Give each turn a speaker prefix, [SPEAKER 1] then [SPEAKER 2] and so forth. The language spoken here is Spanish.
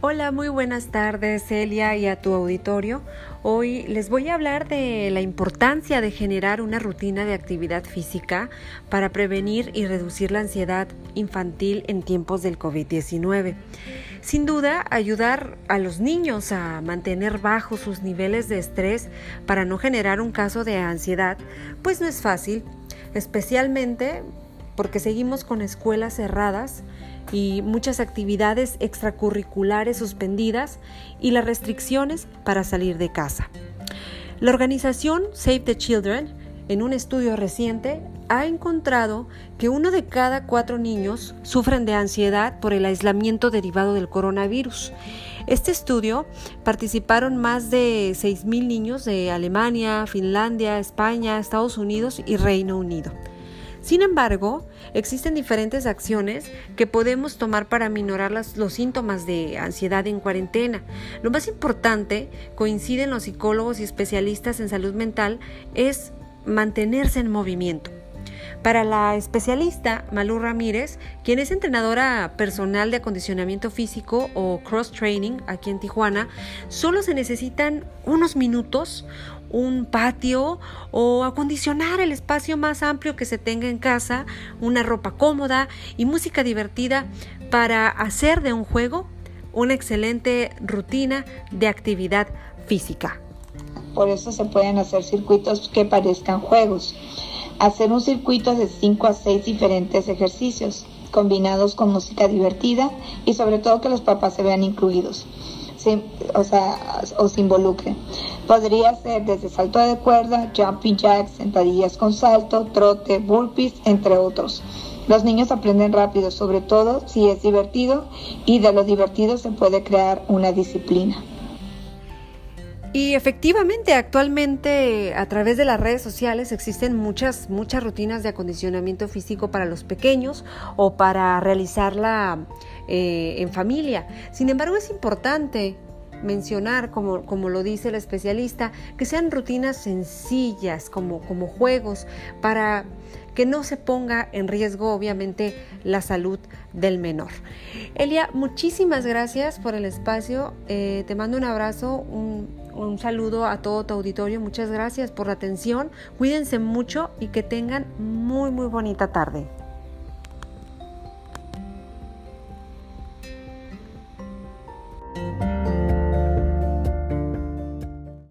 [SPEAKER 1] Hola, muy buenas tardes Celia y a tu auditorio. Hoy les voy a hablar de la importancia de generar una rutina de actividad física para prevenir y reducir la ansiedad infantil en tiempos del COVID-19. Sin duda, ayudar a los niños a mantener bajos sus niveles de estrés para no generar un caso de ansiedad, pues no es fácil, especialmente porque seguimos con escuelas cerradas y muchas actividades extracurriculares suspendidas y las restricciones para salir de casa. La organización Save the Children, en un estudio reciente, ha encontrado que uno de cada cuatro niños sufren de ansiedad por el aislamiento derivado del coronavirus. Este estudio participaron más de 6.000 niños de Alemania, Finlandia, España, Estados Unidos y Reino Unido. Sin embargo, existen diferentes acciones que podemos tomar para minorar los síntomas de ansiedad en cuarentena. Lo más importante, coinciden los psicólogos y especialistas en salud mental, es mantenerse en movimiento. Para la especialista Malú Ramírez, quien es entrenadora personal de acondicionamiento físico o cross training aquí en Tijuana, solo se necesitan unos minutos, un patio o acondicionar el espacio más amplio que se tenga en casa, una ropa cómoda y música divertida para hacer de un juego una excelente rutina de actividad física.
[SPEAKER 2] Por eso se pueden hacer circuitos que parezcan juegos. Hacer un circuito de 5 a 6 diferentes ejercicios combinados con música divertida y sobre todo que los papás se vean incluidos o sea, o se involucren. Podría ser desde salto de cuerda, jumping jacks, sentadillas con salto, trote, burpees, entre otros. Los niños aprenden rápido, sobre todo si es divertido, y de lo divertido se puede crear una disciplina.
[SPEAKER 1] Y efectivamente, actualmente a través de las redes sociales existen muchas, muchas rutinas de acondicionamiento físico para los pequeños o para realizarla eh, en familia. Sin embargo, es importante mencionar, como, como, lo dice el especialista, que sean rutinas sencillas, como, como juegos, para que no se ponga en riesgo, obviamente, la salud del menor. Elia, muchísimas gracias por el espacio. Eh, te mando un abrazo, un saludo a todo tu auditorio. Muchas gracias por la atención. Cuídense mucho y que tengan muy, muy bonita tarde.